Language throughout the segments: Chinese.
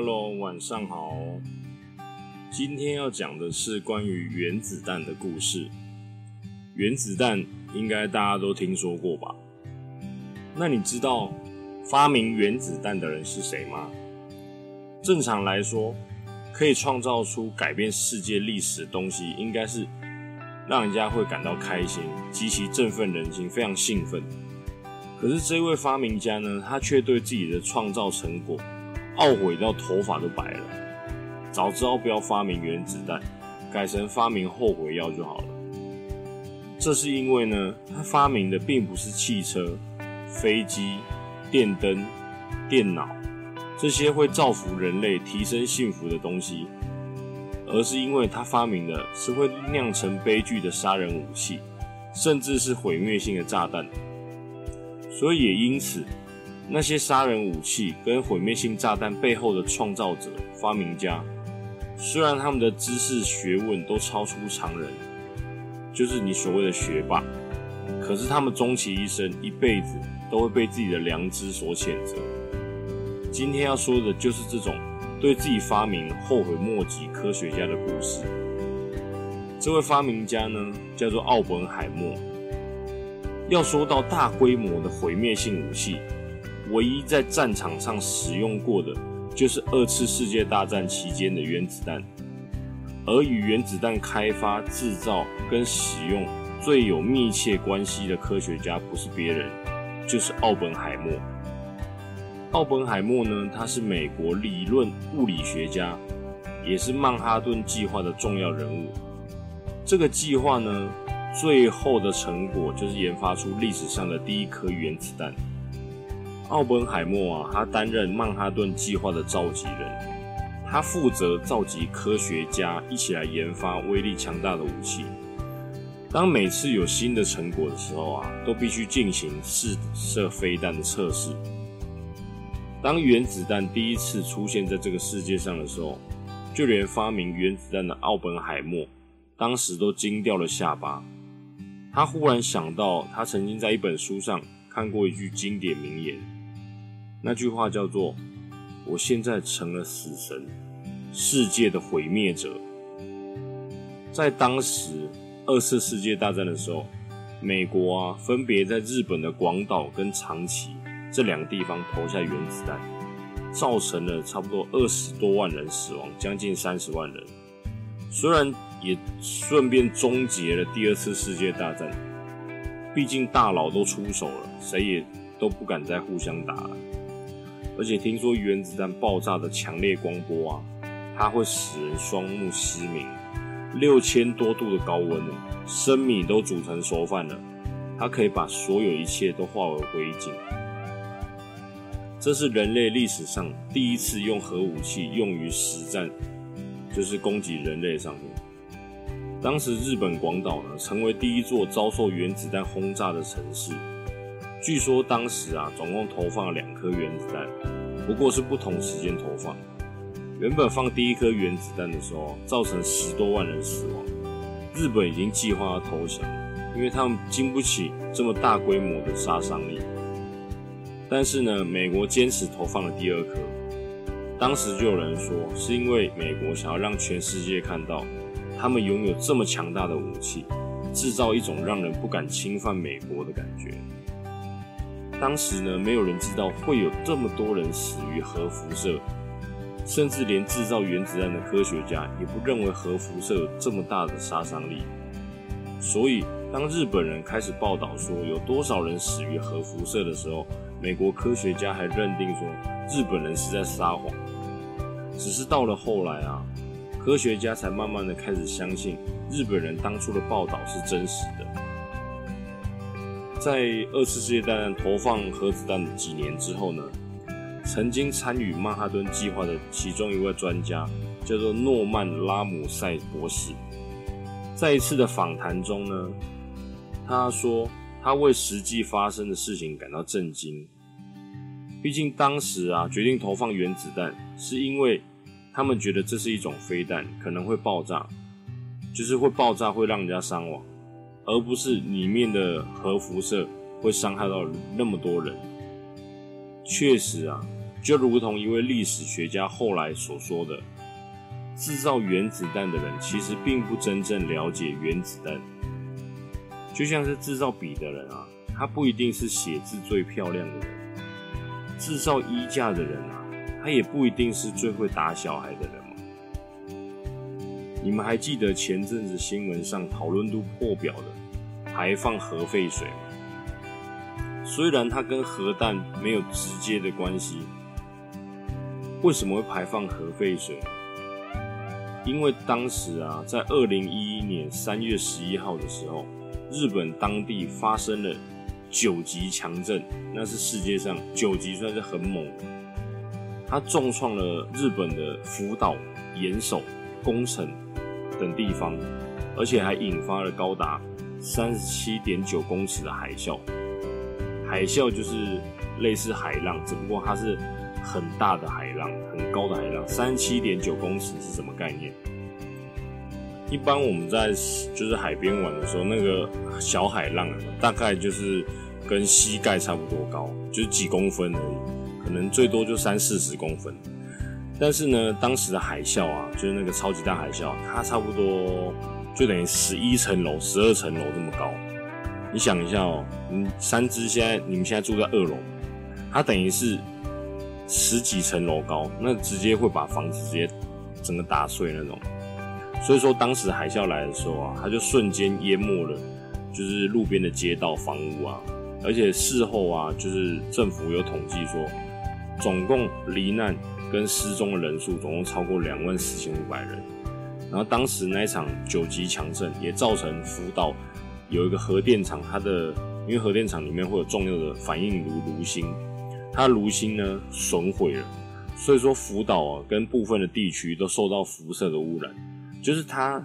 Hello，晚上好。今天要讲的是关于原子弹的故事。原子弹应该大家都听说过吧？那你知道发明原子弹的人是谁吗？正常来说，可以创造出改变世界历史的东西，应该是让人家会感到开心，极其振奋人心，非常兴奋。可是这位发明家呢，他却对自己的创造成果。懊悔到头发都白了，早知道不要发明原子弹，改成发明后悔药就好了。这是因为呢，他发明的并不是汽车、飞机、电灯、电脑这些会造福人类、提升幸福的东西，而是因为他发明的是会酿成悲剧的杀人武器，甚至是毁灭性的炸弹。所以也因此。那些杀人武器跟毁灭性炸弹背后的创造者、发明家，虽然他们的知识学问都超出常人，就是你所谓的学霸，可是他们终其一生，一辈子都会被自己的良知所谴责。今天要说的就是这种对自己发明后悔莫及科学家的故事。这位发明家呢，叫做奥本海默。要说到大规模的毁灭性武器。唯一在战场上使用过的，就是二次世界大战期间的原子弹。而与原子弹开发、制造跟使用最有密切关系的科学家，不是别人，就是奥本海默。奥本海默呢，他是美国理论物理学家，也是曼哈顿计划的重要人物。这个计划呢，最后的成果就是研发出历史上的第一颗原子弹。奥本海默啊，他担任曼哈顿计划的召集人，他负责召集科学家一起来研发威力强大的武器。当每次有新的成果的时候啊，都必须进行试射飞弹的测试。当原子弹第一次出现在这个世界上的时候，就连发明原子弹的奥本海默，当时都惊掉了下巴。他忽然想到，他曾经在一本书上看过一句经典名言。那句话叫做：“我现在成了死神，世界的毁灭者。”在当时二次世界大战的时候，美国啊分别在日本的广岛跟长崎这两个地方投下原子弹，造成了差不多二十多万人死亡，将近三十万人。虽然也顺便终结了第二次世界大战，毕竟大佬都出手了，谁也都不敢再互相打了。而且听说原子弹爆炸的强烈光波啊，它会使人双目失明。六千多度的高温，生米都煮成熟饭了，它可以把所有一切都化为灰烬。这是人类历史上第一次用核武器用于实战，就是攻击人类上面。当时日本广岛呢，成为第一座遭受原子弹轰炸的城市。据说当时啊，总共投放了两颗原子弹，不过是不同时间投放。原本放第一颗原子弹的时候，造成十多万人死亡。日本已经计划要投降，因为他们经不起这么大规模的杀伤力。但是呢，美国坚持投放了第二颗。当时就有人说，是因为美国想要让全世界看到，他们拥有这么强大的武器，制造一种让人不敢侵犯美国的感觉。当时呢，没有人知道会有这么多人死于核辐射，甚至连制造原子弹的科学家也不认为核辐射有这么大的杀伤力。所以，当日本人开始报道说有多少人死于核辐射的时候，美国科学家还认定说日本人是在撒谎。只是到了后来啊，科学家才慢慢的开始相信日本人当初的报道是真实的。在二次世界大战投放核子弹几年之后呢，曾经参与曼哈顿计划的其中一位专家叫做诺曼拉姆塞博士，在一次的访谈中呢，他说他为实际发生的事情感到震惊。毕竟当时啊，决定投放原子弹，是因为他们觉得这是一种飞弹，可能会爆炸，就是会爆炸，会让人家伤亡。而不是里面的核辐射会伤害到那么多人。确实啊，就如同一位历史学家后来所说的，制造原子弹的人其实并不真正了解原子弹，就像是制造笔的人啊，他不一定是写字最漂亮的人；制造衣架的人啊，他也不一定是最会打小孩的人。你们还记得前阵子新闻上讨论度破表的排放核废水吗？虽然它跟核弹没有直接的关系。为什么会排放核废水？因为当时啊，在二零一一年三月十一号的时候，日本当地发生了九级强震，那是世界上九级算是很猛的，它重创了日本的福岛、岩手、宫城等地方，而且还引发了高达三十七点九公尺的海啸。海啸就是类似海浪，只不过它是。很大的海浪，很高的海浪，三十七点九公尺是什么概念？一般我们在就是海边玩的时候，那个小海浪大概就是跟膝盖差不多高，就是几公分而已，可能最多就三四十公分。但是呢，当时的海啸啊，就是那个超级大海啸，它差不多就等于十一层楼、十二层楼这么高。你想一下哦，你，三只现在你们现在住在二楼，它等于是。十几层楼高，那直接会把房子直接整个打碎那种。所以说，当时海啸来的时候啊，它就瞬间淹没了，就是路边的街道、房屋啊。而且事后啊，就是政府有统计说，总共罹难跟失踪的人数总共超过两万四千五百人。然后当时那一场九级强震也造成福岛有一个核电厂，它的因为核电厂里面会有重要的反应炉炉芯。它炉芯呢损毁了，所以说福岛啊跟部分的地区都受到辐射的污染，就是它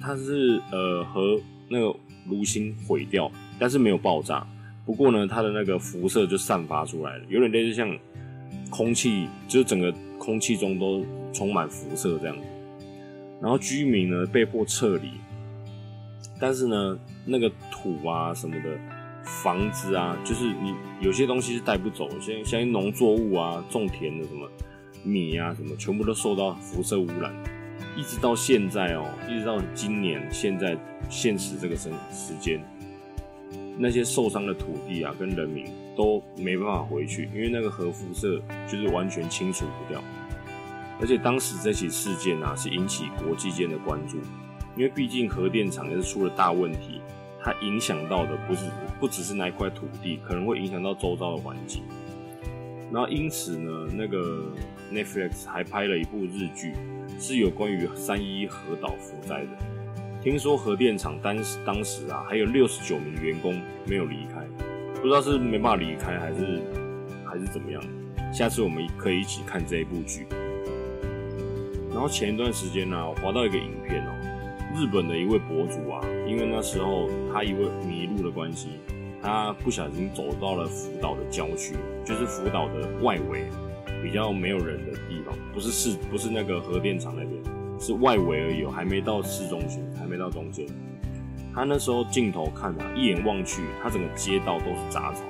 它是呃和那个炉芯毁掉，但是没有爆炸，不过呢它的那个辐射就散发出来了，有点类似像空气，就是整个空气中都充满辐射这样。子，然后居民呢被迫撤离，但是呢那个土啊什么的。房子啊，就是你有些东西是带不走，像像农作物啊，种田的什么米啊，什么全部都受到辐射污染，一直到现在哦，一直到今年现在现实这个时时间，那些受伤的土地啊跟人民都没办法回去，因为那个核辐射就是完全清除不掉，而且当时这起事件啊是引起国际间的关注，因为毕竟核电厂也是出了大问题。它影响到的不是不只是那一块土地，可能会影响到周遭的环境。然后因此呢，那个 Netflix 还拍了一部日剧，是有关于三一核岛福灾的。听说核电厂当时当时啊，还有六十九名员工没有离开，不知道是没办法离开，还是还是怎么样。下次我们可以一起看这一部剧。然后前一段时间呢，我滑到一个影片哦。日本的一位博主啊，因为那时候他因为迷路的关系，他不小心走到了福岛的郊区，就是福岛的外围，比较没有人的地方，不是市，不是那个核电厂那边，是外围而已，还没到市中心，还没到中间。他那时候镜头看啊，一眼望去，他整个街道都是杂草，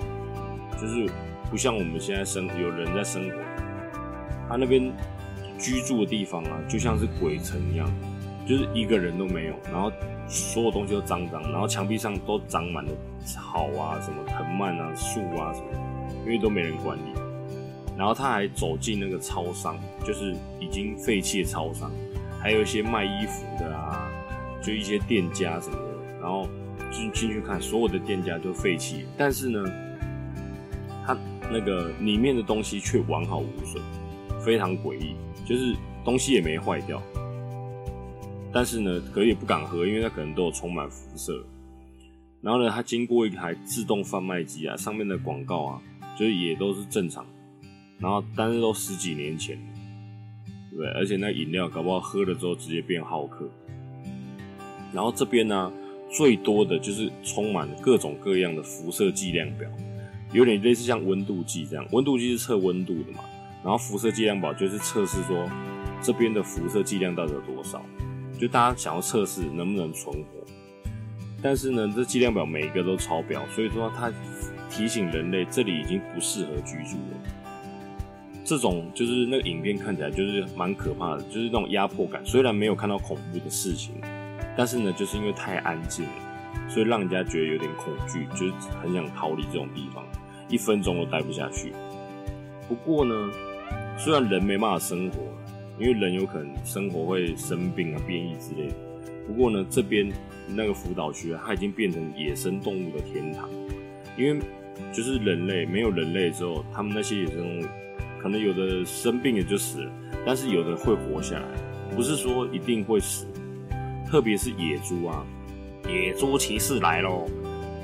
就是不像我们现在生有人在生活，他那边居住的地方啊，就像是鬼城一样。就是一个人都没有，然后所有东西都脏脏，然后墙壁上都长满了草啊、什么藤蔓啊、树啊什么，因为都没人管理。然后他还走进那个超商，就是已经废弃的超商，还有一些卖衣服的啊，就一些店家什么的。然后进进去看，所有的店家都废弃，但是呢，他那个里面的东西却完好无损，非常诡异，就是东西也没坏掉。但是呢，可也不敢喝，因为它可能都有充满辐射。然后呢，它经过一台自动贩卖机啊，上面的广告啊，就是也都是正常。然后，但是都十几年前，对，而且那饮料搞不好喝了之后直接变好客。然后这边呢，最多的就是充满各种各样的辐射剂量表，有点类似像温度计这样。温度计是测温度的嘛，然后辐射剂量表就是测试说这边的辐射剂量到底有多少。就大家想要测试能不能存活，但是呢，这剂量表每一个都超标，所以说它提醒人类这里已经不适合居住了。这种就是那个影片看起来就是蛮可怕的，就是那种压迫感。虽然没有看到恐怖的事情，但是呢，就是因为太安静了，所以让人家觉得有点恐惧，就是很想逃离这种地方，一分钟都待不下去。不过呢，虽然人没办法生活，因为人有可能生活会生病啊、变异之类的。不过呢，这边那个福岛区，它已经变成野生动物的天堂，因为就是人类没有人类之后，他们那些野生动物。可能有的生病了就死了，但是有的会活下来，不是说一定会死。特别是野猪啊，野猪骑士来喽！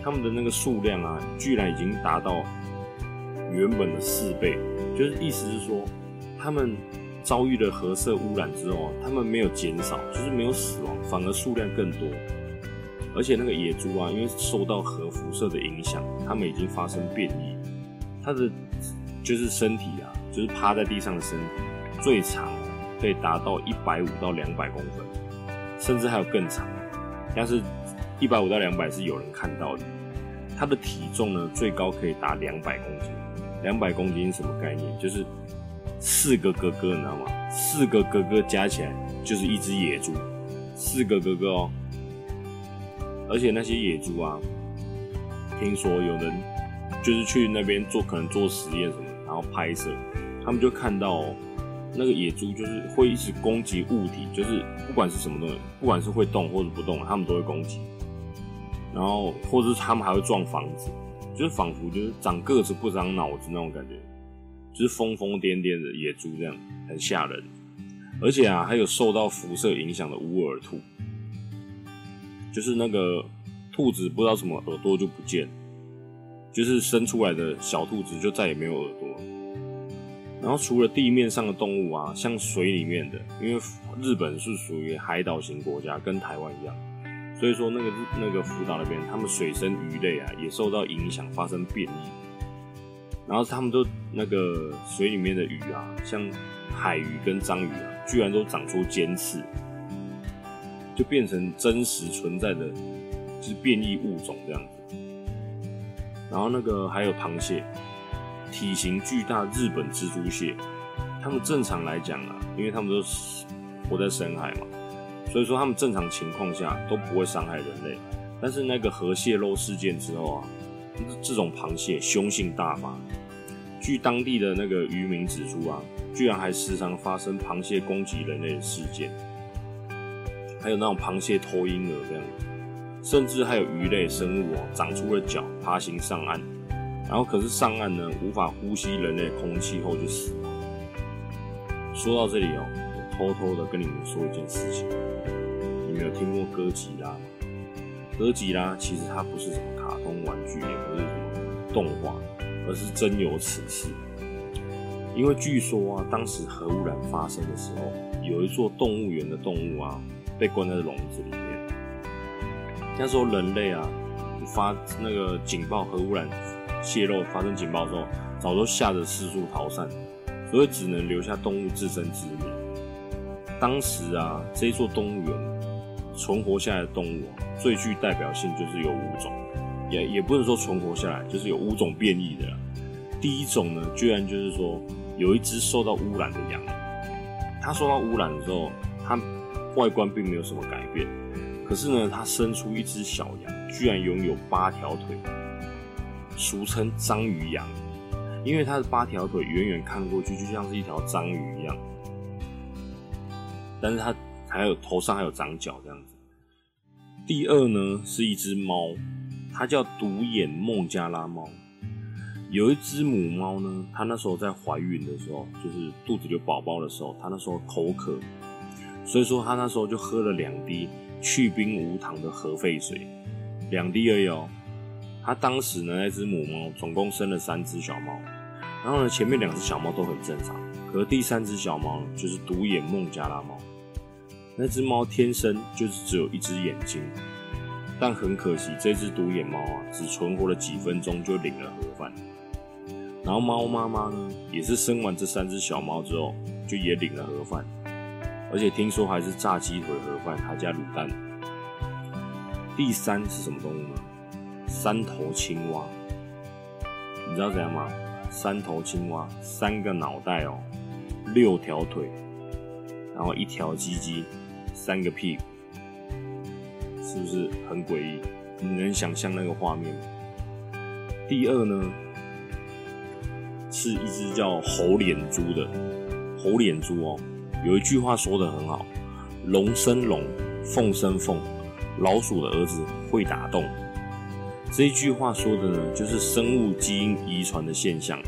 他们的那个数量啊，居然已经达到原本的四倍，就是意思是说，他们遭遇了核色污染之后，他们没有减少，就是没有死亡，反而数量更多。而且那个野猪啊，因为受到核辐射的影响，它们已经发生变异，它的就是身体啊。就是趴在地上的身体，最长可以达到一百五到两百公分，甚至还有更长。但是，一百五到两百是有人看到的。它的体重呢，最高可以达两百公斤。两百公斤什么概念？就是四个哥哥，你知道吗？四个哥哥加起来就是一只野猪。四个哥哥哦，而且那些野猪啊，听说有人就是去那边做，可能做实验什么，然后拍摄。他们就看到那个野猪，就是会一直攻击物体，就是不管是什么东西，不管是会动或者不动，他们都会攻击。然后，或者是他们还会撞房子，就是仿佛就是长个子不长脑子那种感觉，就是疯疯癫癫的野猪这样，很吓人。而且啊，还有受到辐射影响的乌耳兔，就是那个兔子不知道什么耳朵就不见，就是生出来的小兔子就再也没有耳朵。然后除了地面上的动物啊，像水里面的，因为日本是属于海岛型国家，跟台湾一样，所以说那个那个福岛那边，他们水生鱼类啊也受到影响，发生变异。然后他们都那个水里面的鱼啊，像海鱼跟章鱼啊，居然都长出尖刺，就变成真实存在的，就是变异物种这样子。然后那个还有螃蟹。体型巨大日本蜘蛛蟹，它们正常来讲啊，因为它们都活在深海嘛，所以说它们正常情况下都不会伤害人类。但是那个核泄漏事件之后啊，这种螃蟹凶性大发。据当地的那个渔民指出啊，居然还时常发生螃蟹攻击人类的事件，还有那种螃蟹偷婴儿这样，甚至还有鱼类生物哦长出了脚，爬行上岸。然后可是上岸呢，无法呼吸人类空气后就死了。说到这里哦，我偷偷的跟你们说一件事情，你们有听过哥吉拉吗？哥吉拉其实它不是什么卡通玩具，也不是什么动画，而是真有此事。因为据说啊，当时核污染发生的时候，有一座动物园的动物啊，被关在笼子里面。那时候人类啊，发那个警报核污染。泄露发生警报之后，早都吓得四处逃散，所以只能留下动物自生自灭。当时啊，这座动物园存活下来的动物最具代表性就是有五种，也也不能说存活下来，就是有五种变异的。第一种呢，居然就是说有一只受到污染的羊，它受到污染之后，它外观并没有什么改变，可是呢，它生出一只小羊，居然拥有八条腿。俗称章鱼羊，因为它的八条腿远远看过去就像是一条章鱼一样，但是它还有头上还有长角这样子。第二呢是一只猫，它叫独眼孟加拉猫。有一只母猫呢，它那时候在怀孕的时候，就是肚子有宝宝的时候，它那时候口渴，所以说它那时候就喝了两滴去冰无糖的核废水，两滴而已哦。他当时呢，那只母猫总共生了三只小猫，然后呢，前面两只小猫都很正常，可是第三只小猫就是独眼孟加拉猫。那只猫天生就是只有一只眼睛，但很可惜，这只独眼猫啊，只存活了几分钟就领了盒饭。然后猫妈妈呢，也是生完这三只小猫之后，就也领了盒饭，而且听说还是炸鸡腿盒饭，还加卤蛋。第三是什么动物呢？三头青蛙，你知道怎样吗？三头青蛙，三个脑袋哦，六条腿，然后一条鸡鸡，三个屁股，是不是很诡异？你能想象那个画面吗？第二呢，是一只叫猴脸猪的猴脸猪哦。有一句话说的很好：“龙生龙，凤生凤，老鼠的儿子会打洞。”这一句话说的呢，就是生物基因遗传的现象。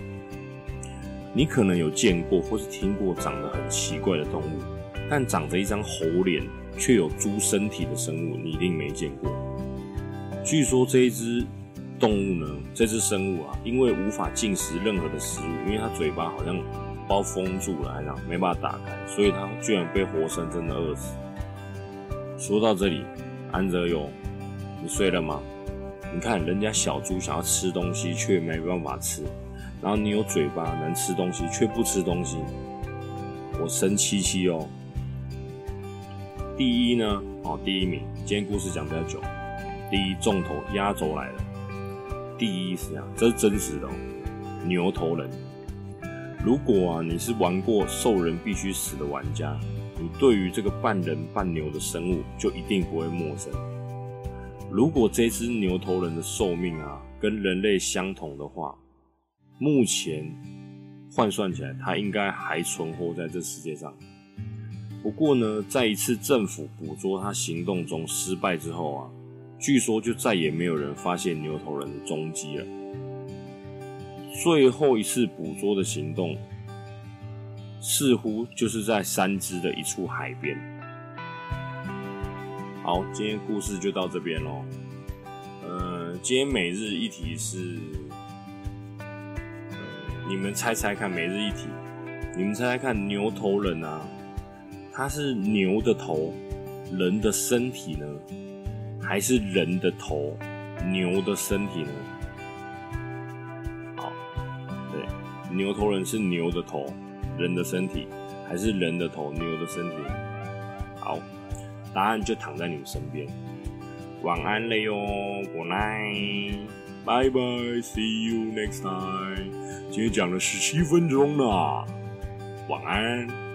你可能有见过或是听过长得很奇怪的动物，但长着一张猴脸却有猪身体的生物，你一定没见过。据说这一只动物呢，这只生物啊，因为无法进食任何的食物，因为它嘴巴好像包封住了，还是没办法打开，所以它居然被活生生的饿死。说到这里，安泽友，你睡了吗？你看人家小猪想要吃东西却没办法吃，然后你有嘴巴能吃东西却不吃东西，我生气气哦。第一呢，哦，第一名，今天故事讲比较久。第一重头压轴来了，第一是啊，这是真实的哦，牛头人。如果啊你是玩过兽人必须死的玩家，你对于这个半人半牛的生物就一定不会陌生。如果这只牛头人的寿命啊跟人类相同的话，目前换算起来，它应该还存活在这世界上。不过呢，在一次政府捕捉它行动中失败之后啊。据说就再也没有人发现牛头人的踪迹了。最后一次捕捉的行动，似乎就是在三只的一处海边。好，今天故事就到这边喽。呃，今天每日一题是，你们猜猜看，每日一题，你们猜猜看，牛头人啊，他是牛的头，人的身体呢？还是人的头，牛的身体呢？好，对，牛头人是牛的头，人的身体，还是人的头，牛的身体？答案就躺在你们身边。晚安了哟，Good night，Bye bye，See you next time。今天讲了十七分钟呢，晚安。